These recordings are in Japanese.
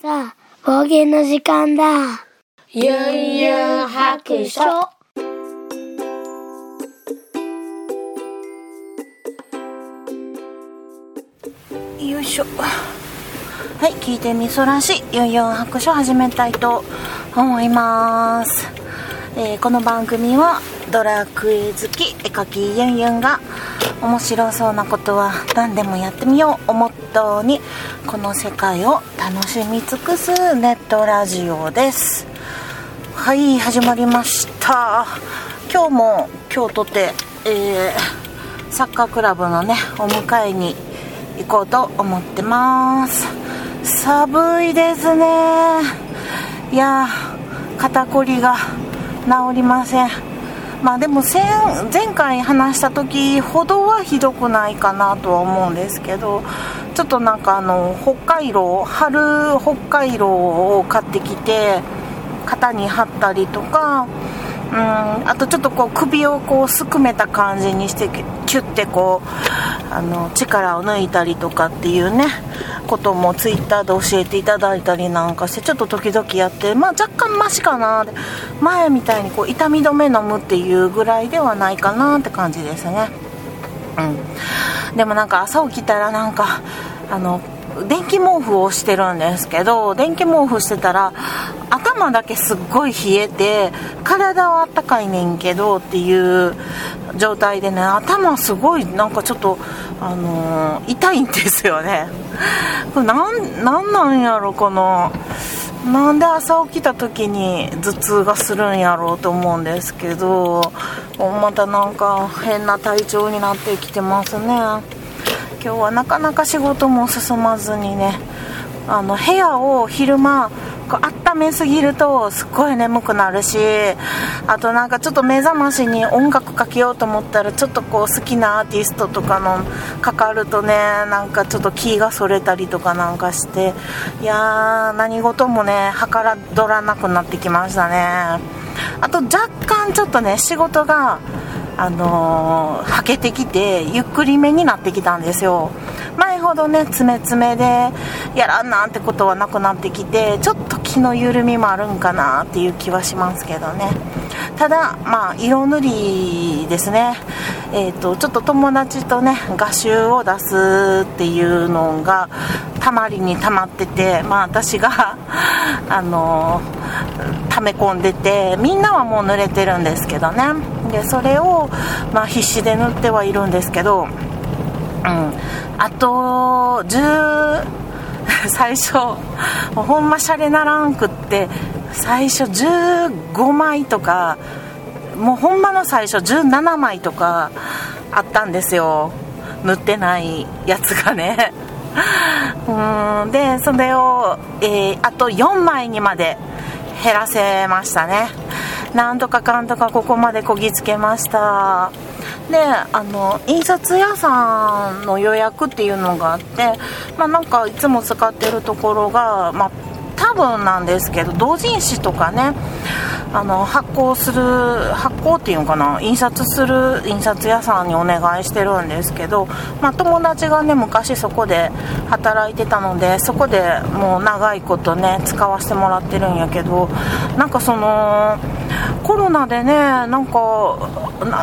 さあ、冒険の時間だ。ゆんゆん白書。よいしょ。はい、聞いてみそらしいユンユン白書始めたいと思います。えーこの番組はドラクエ好き絵描きユンユンが面白そうなことは何でもやってみよう。をモットーにこの世界を楽しみ尽くすネットラジオです。はい始まりました今日も今日とて、えーサッカークラブのねお迎えに行こう。と思ってます寒いですねいやー肩こりが治りませんまあでも前回話した時ほどはひどくないかなとは思うんですけどちょっとなんかあの北海道春北海道を買ってきて肩に貼ったりとかうんあとちょっとこう首をこうすくめた感じにしてキュッてこうあの力を抜いたりとかっていうねこともツイッターで教えていただいたりなんかしてちょっと時々やってまあ若干マシかなで前みたいにこう痛み止め飲むっていうぐらいではないかなって感じですね。うん。でもなんか朝起きたらなんかあの電気毛布をしてるんですけど電気毛布してたら頭だけすっごい冷えて体はあったかいねんけどっていう状態でね頭すごいなんかちょっとあのー痛いんですよね。これなんなんなんやろこのなんで朝起きた時に頭痛がするんやろうと思うんですけどまたなんか変な体調になってきてますね。今日はなかなか仕事も進まずにねあの部屋を昼間こう温めすぎるとすっごい眠くなるしあとなんかちょっと目覚ましに音楽かけようと思ったらちょっとこう好きなアーティストとかのかかるとねなんかちょっと気がそれたりとかなんかしていやー何事もねはからどらなくなってきましたね。あと若干ちょっとね仕事があのー、はけてきてゆっくりめになってきたんですよ。前ほどね詰め詰めでやらんなんてことはなくなってきてちょっと気の緩みもあるんかなっていう気はしますけどね。ただまあ色塗りですね。えー、とちょっと友達とね画集を出すっていうのがたまりにたまっててまあ私が あのー溜め込んでてみんなはもう塗れてるんですけどね。でそれを、まあ、必死で塗ってはいるんですけど、うん、あと10 最初もうほんまシャレならんくって最初15枚とかもうほんまの最初17枚とかあったんですよ。塗ってないやつがね。うん。でそれを、えーあと4枚にまで減らせましたね。なんとかかんとかここまでこぎつけました。であの印刷屋さんの予約っていうのがあってまあなんかいつも使ってるところがまあ多分なんですけど同人誌とかねあの発行する発行っていうのかな？印刷する印刷屋さんにお願いしてるんですけど、まあ、友達がね昔そこで働いてたのでそこでもう長いことね使わせてもらってるんやけどなんかそのコロナでねなんか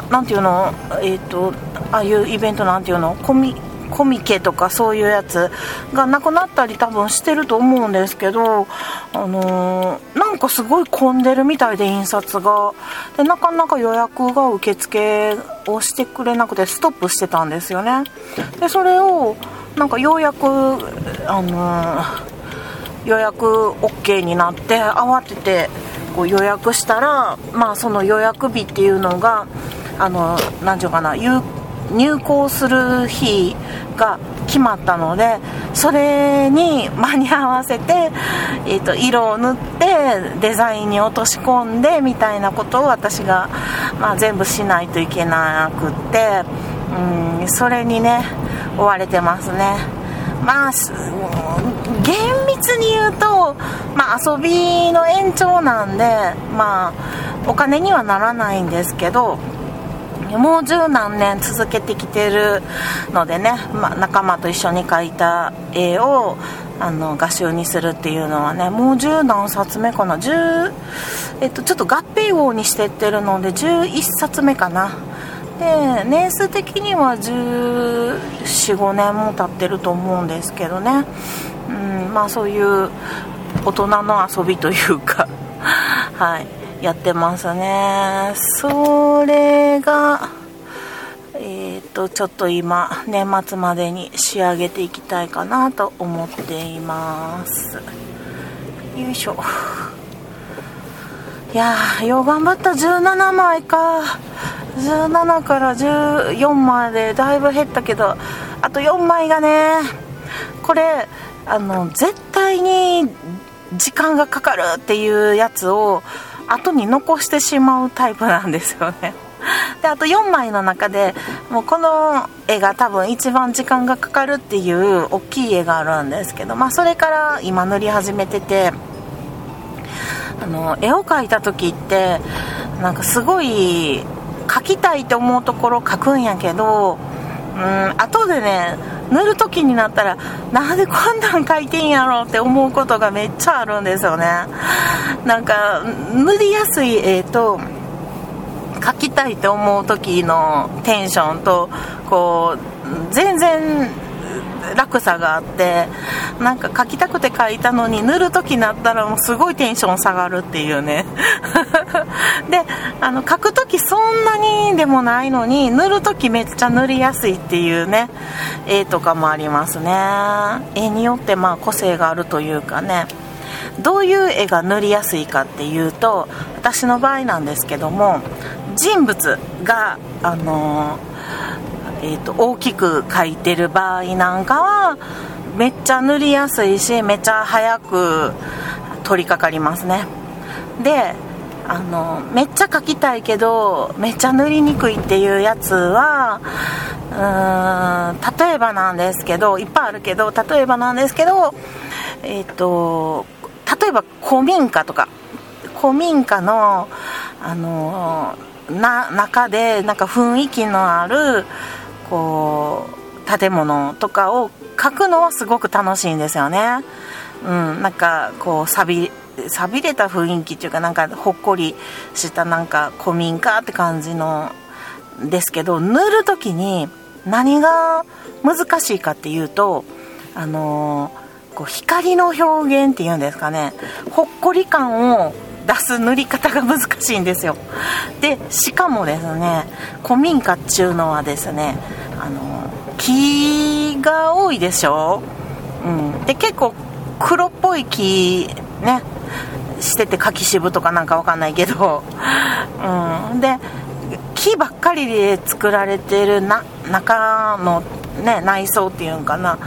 なんていうの？えっ、とああいうイベントなんていうの？コミコミケとかそういうやつがなくなったり多分してると思うんですけど、あのーなんかすごい混んでるみたいで印刷が。でなかなか予約が受付をしてくれなくてストップしてたんですよね。でそれをなんかようやく、あのー予約 OK になって慌ててこう予約したら、まあ、その予約日っていうのがあのなんていうかな有入校する日が決まったのでそれに間に合わせて、えー、と色を塗ってデザインに落とし込んでみたいなことを私が、まあ、全部しないといけなくってうんそれにね追われてますね。まあ厳密に言うと、まあ、遊びの延長なんで、まあ、お金にはならないんですけど、もう十何年続けてきてるのでね、まあ、仲間と一緒に描いた絵をあの画集にするっていうのはねもう十何冊目かな。10、えっと、ちょっと合併号にしてってるので11冊目かな。で年数的には1415年も経ってると思うんですけどね、うん、まあそういう大人の遊びというか。はい。やってますね。それがえっ、とちょっと今年末までに仕上げていきたいかなと思っています。よいしょ。いやーよう頑張った。17枚か。17から14までだいぶ減ったけどあと4枚がねこれあの絶対に時間がかかるっていうやつを後に残してしまうタイプなんですよね。であと4枚の中でもうこの絵が多分一番時間がかかるっていう大きい絵があるんですけど、まあ、それから今塗り始めててあの絵を描いた時ってなんかすごい描きたいって思うところ描くんやけどうん後でね塗る時になったらなんでこんなん書いてんやろって思うことがめっちゃあるんですよね。なんか塗りやすい絵と描きたいって思う時のテンションとこう全然落差があってなんか描きたくて描いたのに塗る時になったらもうすごいテンション下がるっていうね。であの描く時そんなにでもないのに塗る時めっちゃ塗りやすいっていうね絵とかもありますね。絵によってまあ個性があるというかね。どういう絵が塗りやすいかっていうと私の場合なんですけども人物があのーえーと、大きく描いてる場合なんかはめっちゃ塗りやすいしめっちゃ早く取り掛かりますね。であのめっちゃ描きたいけどめっちゃ塗りにくいっていうやつはうーん例えばなんですけどいっぱいあるけど例えばなんですけどえっ、ー、と例えば古民家とか古民家のあのな中でなんか雰囲気のあるこう建物とかを描くのはすごく楽しいんですよね。うん、なんかこう錆び錆びれた雰囲気っていうかなんかほっこりしたなんか古民家って感じのですけど塗る時に何が難しいかっていうとあのー、こう光の表現っていうんですかねほっこり感を出す塗り方が難しいんですよ。でしかもですね古民家っちゅうのはですねあの木が多いでしょ、うん、で結構黒っぽい木ねしてて柿渋とかなんかわかんないけど、うん、で木ばっかりで作られてるな中の、ね、内装っていうんかな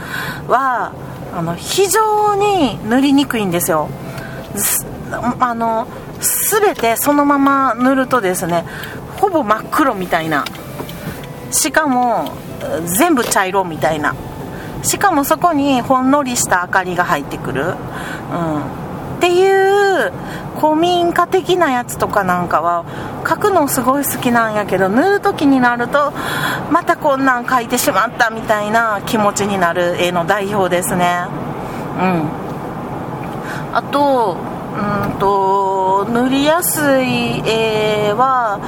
はあの非常に塗りにくいんですよ。あの全てそのまま塗るとですねほぼ真っ黒みたいな。しかも全部茶色みたいな。しかもそこにほんのりした明かりが入ってくる、うん、っていう古民家的なやつとかなんかは描くのすごい好きなんやけど塗る時になるとまたこんなん描いてしまったみたいな気持ちになる絵の代表ですね。うん。あとうんと塗りやすい絵は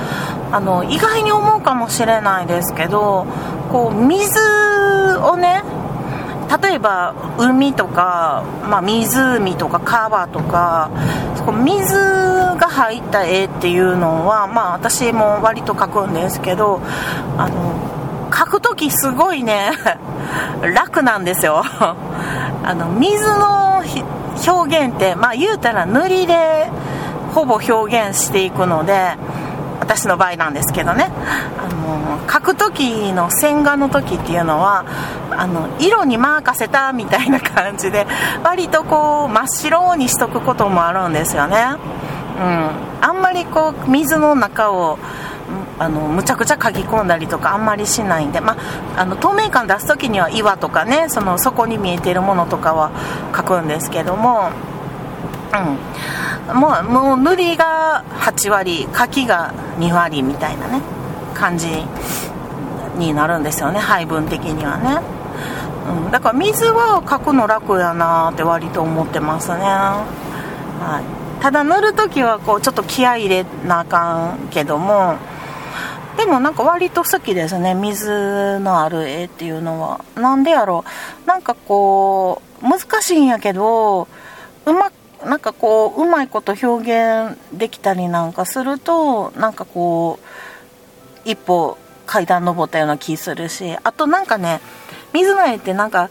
あの意外に思うかもしれないですけどこう水をね例えば海とか、まあ、湖とか川とか水が入った絵っていうのは、まあ、私も割と描くんですけどあの描く時すごいね 楽なんですよ。あの水の表現って、まあ、言うたら塗りでほぼ表現していくので私の場合なんですけどね。あの描く時の線画の時っていうのはあの色に任せたみたいな感じで割とこう真っ白にしとくこともあるんですよね、うん、あんまりこう水の中をあのむちゃくちゃ書き込んだりとかあんまりしないんで、まあ、の透明感出す時には岩とかねその底に見えてるものとかは書くんですけども、うん、もうもう塗りが8割書きが2割みたいなね、感じになるんですよね配分的にはね、うん、だから水は描くの楽やなって割と思ってますね、はい、ただ塗る時はこうちょっと気合入れなあかんけどもでもなんか割と好きですね。水のある絵っていうのは。なんでやろう。なんかこう難しいんやけどうまなんかこううまいこと表現できたりなんかするとなんかこう一歩階段登ったような気するしあとなんかね水の絵ってなんか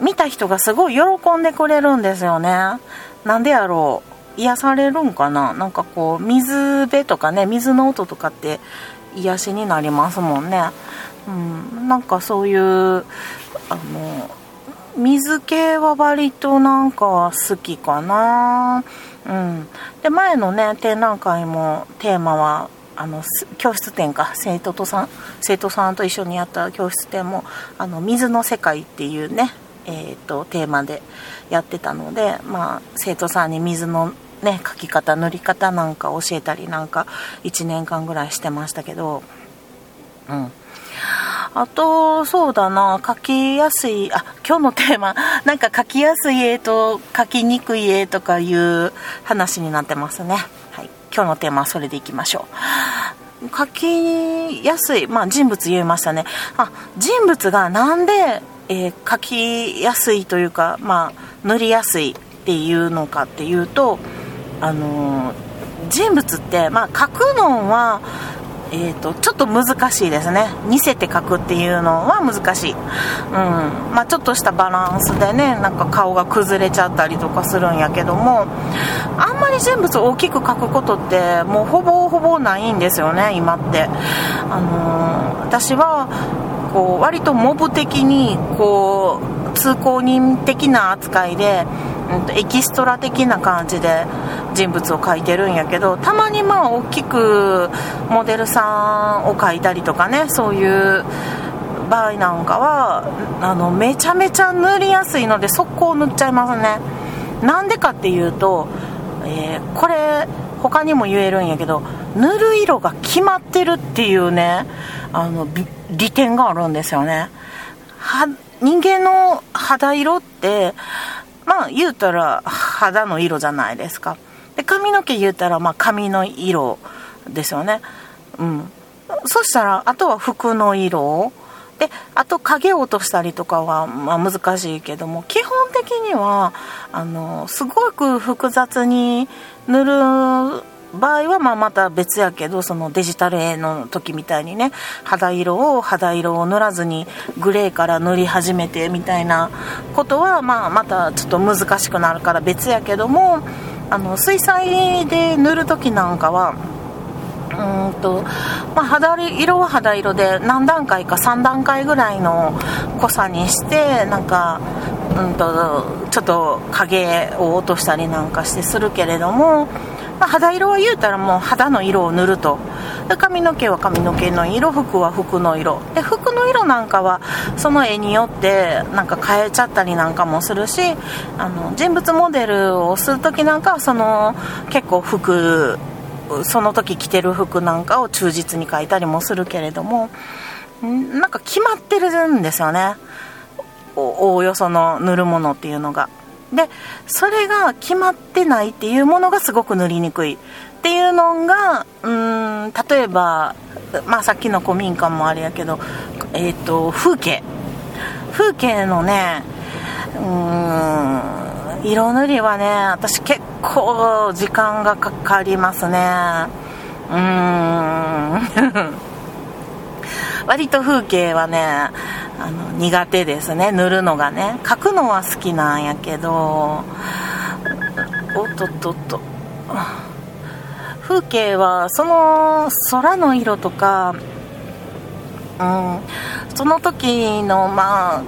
見た人がすごい喜んでくれるんですよね。なんでやろう。癒されるんかな。なんかこう水辺とかね水の音とかって癒しになりますもんね。うん。なんかそういうあの水系は割となんか好きかな。うん。で前のね展覧会もテーマはあの教室展か。生徒とさん生徒さんと一緒にやった教室展も「あの水の世界」っていうね、えーと、テーマでやってたので、まあ、生徒さんに水の、ね、描き方塗り方なんか教えたりなんか1年間ぐらいしてましたけど。うん。あと、そうだな、書きやすい、あ、今日のテーマ、なんか書きやすい絵と書きにくい絵とかいう話になってますね。はい。今日のテーマはそれでいきましょう。書きやすい、まあ、人物言いましたね。あ人物がなんで、えー、書きやすいというか、まあ、塗りやすいっていうのかっていうとあの、人物って、まあ、書くのはえーと、ちょっと難しいですね。似せて描くっていうのは難しい、うん。まあ、ちょっとしたバランスでねなんか顔が崩れちゃったりとかするんやけどもあんまり人物を大きく描くことってもうほぼほぼないんですよね今って、あのー、私はこう割とモブ的にこう通行人的な扱いで、うん、エキストラ的な感じで人物を描いてるんやけどたまにまあ大きくモデルさんを描いたりとかねそういう場合なんかはあのめちゃめちゃ塗りやすいので速攻塗っちゃいますね。なんでかっていうと、えー、これ他にも言えるんやけど塗る色が決まってるっていうねあの利点があるんですよね。は人間の肌色ってまあ言うたら肌の色じゃないですか。で髪の毛言うたらまあ髪の色ですよね。うん。そしたらあとは服の色。であと影を落としたりとかは、まあ、難しいけども基本的にはあのすごく複雑に塗る場合はまあまた別やけどそのデジタル絵の時みたいにね肌色を肌色を塗らずにグレーから塗り始めてみたいなことはまあまたちょっと難しくなるから別やけどもあの水彩で塗る時なんかはうんと、まあ、肌色は肌色で何段階か3段階ぐらいの濃さにしてなんか、うんと、ちょっと影を落としたりなんかしてするけれども、まあ、肌色は言うたらもう肌の色を塗ると。で髪の毛は髪の毛の色服は服の色。で服の色なんかはその絵によってなんか変えちゃったりなんかもするしあの人物モデルをする時なんかはその結構服その時着てる服なんかを忠実に描いたりもするけれどもなんか決まってるんですよね。おおよその塗るものっていうのが。でそれが決まってないっていうものがすごく塗りにくい。っていうのがうん例えば、まあ、さっきの古民家もあれやけど、えーと、風景。風景のねうん色塗りはね私結構時間がかかりますね。うん。割と風景はねあの苦手ですね。塗るのがね。描くのは好きなんやけどおっとっとっと風景はその空の色とか、うん、その時のまあ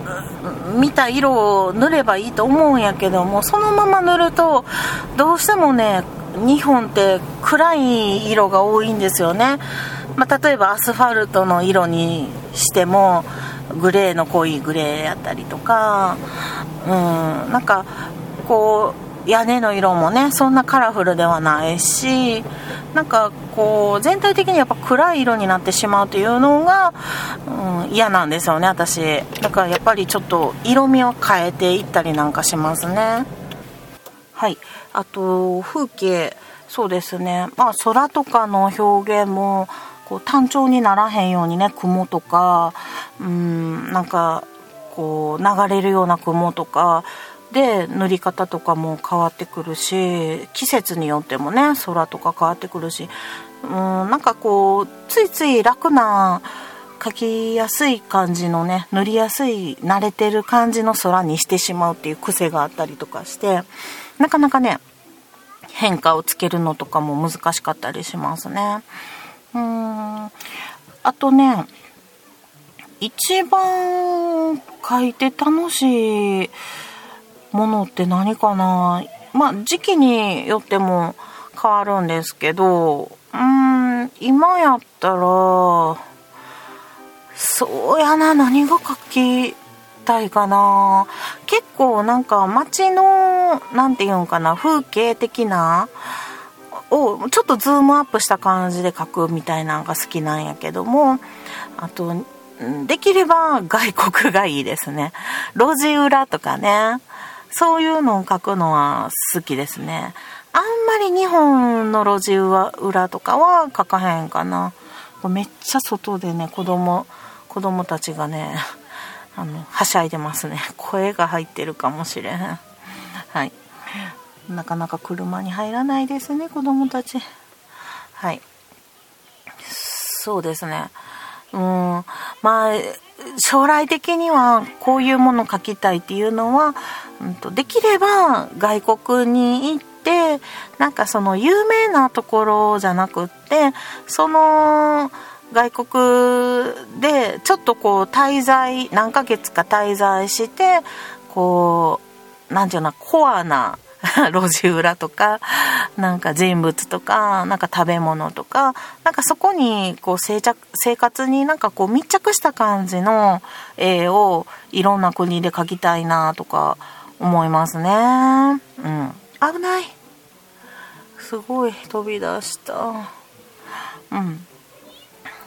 見た色を塗ればいいと思うんやけどもそのまま塗るとどうしてもね日本って暗い色が多いんですよね、まあ、例えばアスファルトの色にしてもグレーの濃いグレーやったりとか、うん、なんかこう屋根の色もねそんなカラフルではないしなんかこう全体的にやっぱ暗い色になってしまうというのが、うん、嫌なんですよね私。だからやっぱりちょっと色味を変えていったりなんかしますね。はい。あと風景。そうですね。まあ空とかの表現もこう単調にならへんようにね雲とかうんなんかこう流れるような雲とかで塗り方とかも変わってくるし季節によってもね空とか変わってくるしうんなんかこうついつい楽な描きやすい感じのね塗りやすい慣れてる感じの空にしてしまうっていう癖があったりとかしてなかなかね変化をつけるのとかも難しかったりしますね。うん。あとね一番描いて楽しいものって何かな？まあ時期によっても変わるんですけどうん今やったらそうやな何が描きたいかな？結構なんか街の何て言うんかな風景的なをちょっとズームアップした感じで描くみたいなのが好きなんやけどもあとできれば外国がいいですね路地裏とかねそういうのを描くのは好きですね。あんまり日本の路地裏とかは描かへんかな。めっちゃ外でね、子供、子供たちがね、あの、はしゃいでますね。声が入ってるかもしれへん。はい。なかなか車に入らないですね、子供たち。はい。そうですね。うん。まあ、将来的にはこういうもの書きたいっていうのは、うんと、できれば外国に行ってなんかその有名なところじゃなくってその外国でちょっとこう滞在何ヶ月か滞在してこう何て言うのコアな 路地裏とかなんか人物とかなんか食べ物とかなんかそこにこう生生活になんかこう密着した感じの絵をいろんな国で描きたいなとか思いますね。うん。危ない。すごい飛び出した。うん。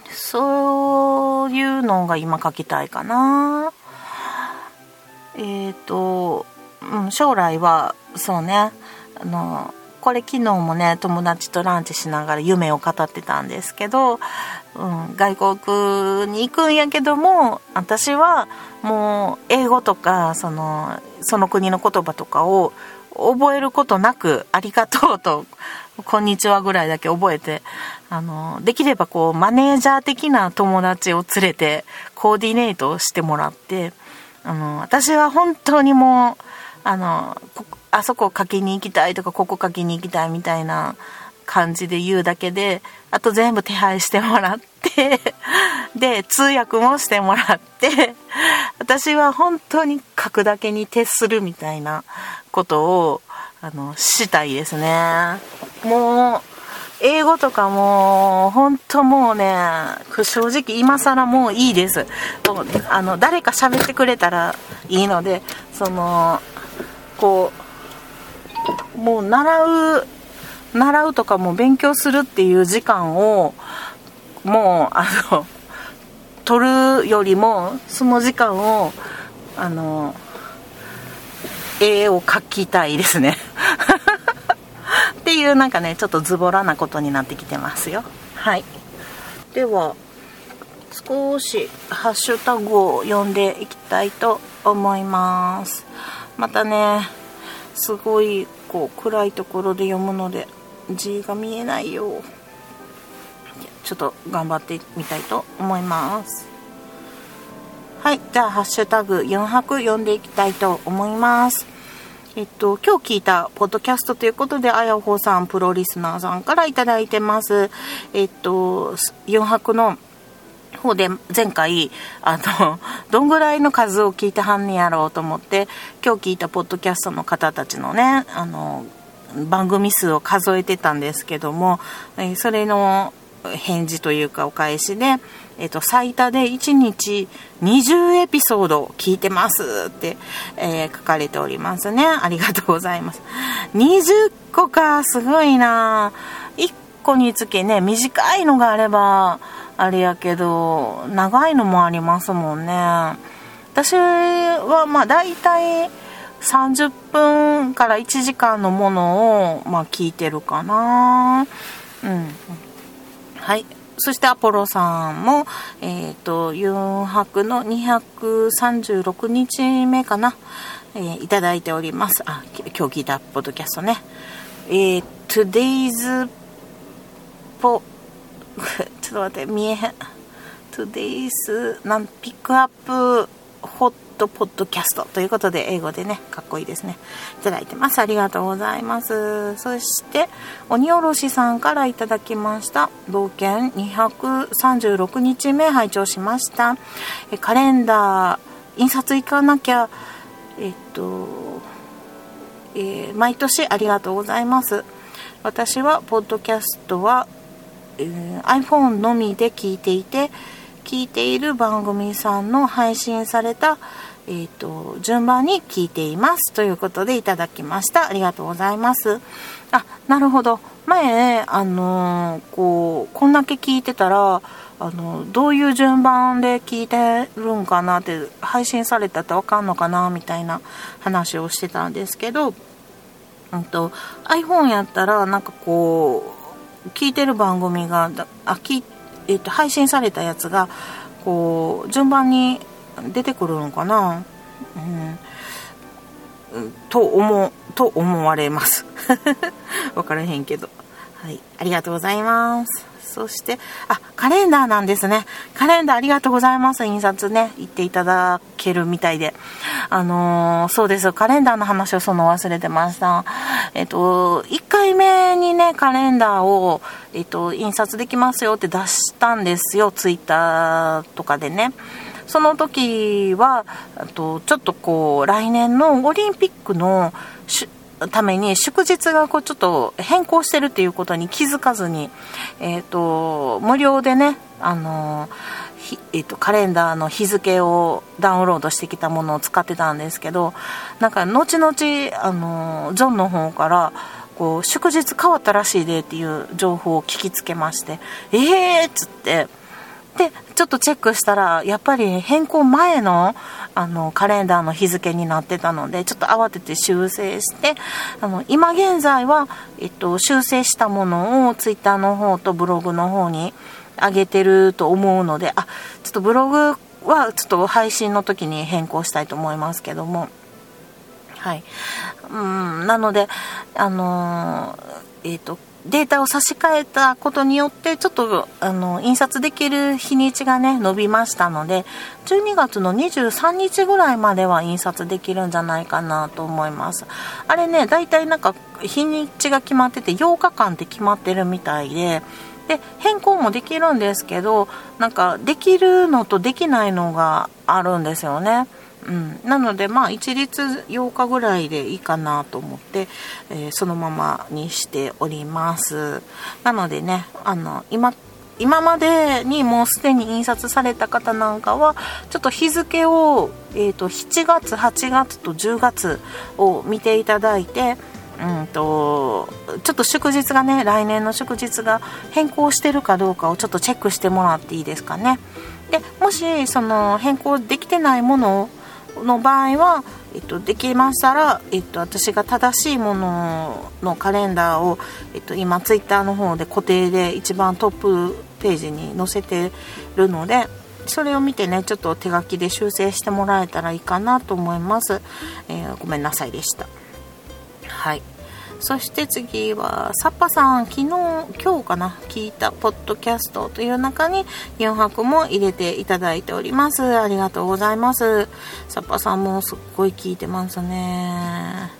そういうのが今描きたいかな。えっ、ー、と、うん、将来はそうね。あのこれ昨日もね友達とランチしながら夢を語ってたんですけど、うん、外国に行くんやけども私はもう英語とかそのその国の言葉とかを覚えることなく「ありがとう」と「こんにちは」ぐらいだけ覚えてあのできればこうマネージャー的な友達を連れてコーディネートしてもらってあの私は本当にもうあのあそこ書きに行きたいとかここ書きに行きたいみたいな感じで言うだけであと全部手配してもらって で通訳もしてもらって私は本当に書くだけに徹するみたいなことをあのしたいですね。もう英語とかも本当もうね正直今更もういいです。あの誰か喋ってくれたらいいのでそのこうもう習う習うとかも勉強するっていう時間をもうあの取るよりもその時間をあの絵を描きたいですね。っていうなんかねちょっとズボラなことになってきてますよ。はい。では少しハッシュタグを読んでいきたいと思います。またねすごいこう暗いところで読むので字が見えないよ。ちょっと頑張ってみたいと思います。はいじゃあ「ハッシュタグ #4 泊」読んでいきたいと思います。えっと、今日聞いたポッドキャストということで、あやほさん、プロリスナーさんから頂いてます。えっと、4泊の方で前回、あの、どんぐらいの数を聞いてはんねやろうと思って、今日聞いたポッドキャストの方たちのね、あの、番組数を数えてたんですけども、それの返事というかお返しで、えっ、と、最多で1日20エピソード聞いてますって、えー、書かれておりますね。ありがとうございます。20個か、すごいな1個につきね短いのがあればあれやけど長いのもありますもんね。私はまあ大体30分から1時間のものをまあ聞いてるかな。うん。はい。そしてアポロさんも、えっ、ー、と、4泊の236日目かな、えー、いただいております。あ、今日聞いたポッドキャストね。えー、today's ポ、ちょっと待って、見えへん。today's なんピックアップホットポッドキャストということで英語でねかっこいいですね。いただいてます。ありがとうございます。そして鬼おろしさんからいただきました。冒険236日目拝聴しました。えカレンダー印刷行かなきゃ。えっと、えー、毎年ありがとうございます。私はポッドキャストは、iPhone のみで聞いていて聞いている番組さんの配信された、えーと、順番に聞いていますということでいただきました。ありがとうございます。あなるほど。前あのー、こうこんだけ聞いてたらあのどういう順番で聞いてるんかなって配信されたって分かんのかなみたいな話をしてたんですけど、うんと、iPhone やったらなんかこう聞いてる番組があ聞えっと、配信されたやつがこう順番に出てくるのかな、うん、と思うと思われます。わからへんけど。はい。ありがとうございます。そして、あ、カレンダーなんですね。カレンダーありがとうございます。印刷ね、言っていただけるみたいで。あのー、そうです。カレンダーの話をその忘れてました。えっと、1回目にね、カレンダーを、えっと、印刷できますよって出したんですよ。ツイッターとかでね。その時は、あと、ちょっとこう、来年のオリンピックのために祝日がこうちょっと変更してるっていうことに気づかずに、えーと、無料でね、あのえーと、カレンダーの日付をダウンロードしてきたものを使ってたんですけどなんか後々、あのジョンの方からこう祝日変わったらしいでっていう情報を聞きつけましてええー、っつって。でちょっとチェックしたらやっぱり変更前のあのカレンダーの日付になってたのでちょっと慌てて修正してあの今現在は、えっと、修正したものをツイッターの方とブログの方に上げてると思うのであちょっとブログはちょっと配信の時に変更したいと思いますけども。はい。うんなのであのえっ、とデータを差し替えたことによってちょっとあの印刷できる日にちがね伸びましたので12月の23日ぐらいまでは印刷できるんじゃないかなと思います。あれねだいたいなんか日にちが決まってて8日間って決まってるみたいでで変更もできるんですけどなんかできるのとできないのがあるんですよね。うん、なのでまあ一律8日ぐらいでいいかなと思って、えー、そのままにしております。なのでねあの今今までにもうすでに印刷された方なんかはちょっと日付を、えーと、7月8月と10月を見ていただいてうんとちょっと祝日がね来年の祝日が変更してるかどうかをちょっとチェックしてもらっていいですかね。でもしその変更できてないものをの場合は、えっと、できましたら、えっと、私が正しいもののカレンダーを、えっと、今ツイッターの方で固定で一番トップページに載せてるのでそれを見てねちょっと手書きで修正してもらえたらいいかなと思います、えー、ごめんなさいでした。はい。そして次は、サッパさん、昨日、今日かな、聞いたポッドキャストという中に4泊も入れていただいております。ありがとうございます。サッパさんもすっごい聞いてますね。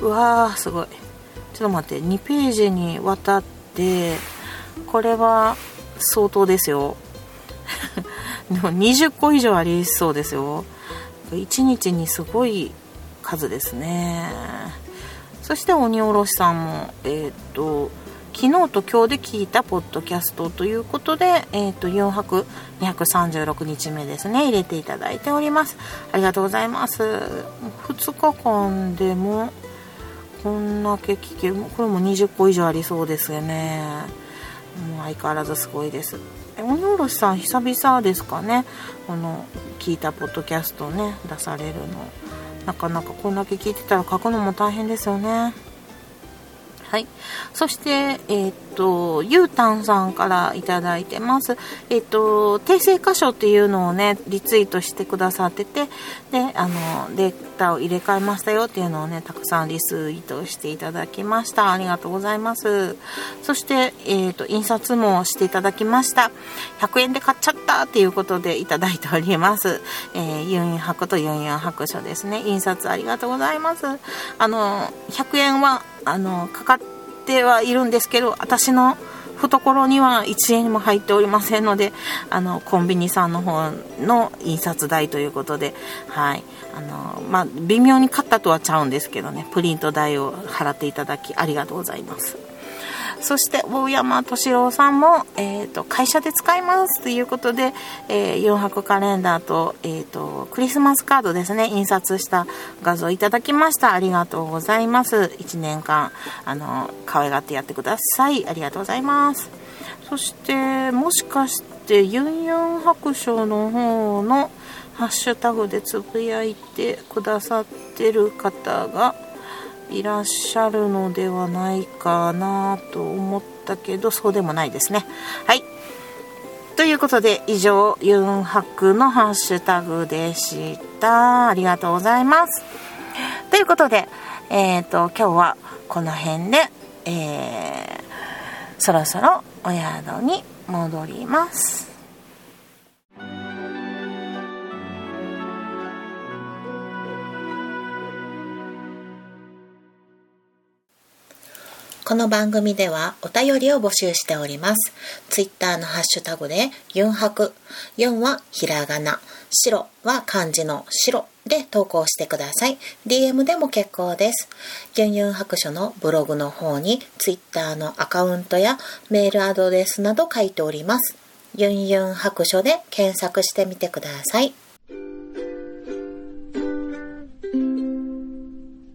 うわー、すごい。ちょっと待って、2ページにわたって、これは相当ですよ。でも20個以上ありそうですよ。1日にすごい数ですね。そして鬼おろしさんも、え、ー、と昨日と今日で聞いたポッドキャストということで、えっ、ー、と4泊236日目ですね。入れていただいております。ありがとうございます。2日間でもこんだけ聞ける。これも20個以上ありそうですよね。もう相変わらずすごいです。鬼おろしさん久々ですかね？この聞いたポッドキャストね出されるの。なかなかこんだけ聞いてたら書くのも大変ですよねはい。そして、えー、っと、ゆうたんさんからいただいてます。え、っと、訂正箇所っていうのをね、リツイートしてくださってて、で、あの、データを入れ替えましたよっていうのをね、たくさんリツイートしていただきました。ありがとうございます。そして、え、っと、印刷もしていただきました。100円で買っちゃったっていうことでいただいております。えー、ユンユン白とユンユン白書ですね。印刷ありがとうございます。あの、100円は、あのかかってはいるんですけど私の懐には1円も入っておりませんのであのコンビニさんの方の印刷代ということではい。あのまあ微妙に買ったとはちゃうんですけどねプリント代を払っていただきありがとうございます。そして大山敏郎さんも、えーと、会社で使いますということで、えー、4泊カレンダーと,、えーと、クリスマスカードですね印刷した画像いただきました。ありがとうございます。1年間あの可愛がってやってください。ありがとうございます。そしてもしかしてユンユン白書の方のハッシュタグでつぶやいてくださってる方がいらっしゃるのではないかなと思ったけどそうでもないですね。はい。ということで以上ユンハクのハッシュタグでした。ありがとうございます。ということでえっ、ー、と今日はこの辺でえー、そろそろお宿に戻ります。この番組ではお便りを募集しております。ツイッターのハッシュタグでユンハク、ユンはひらがな、白は漢字の白で投稿してください。DM でも結構です。ユンユン白書のブログの方にツイッターのアカウントやメールアドレスなど書いております。ユンユン白書で検索してみてください。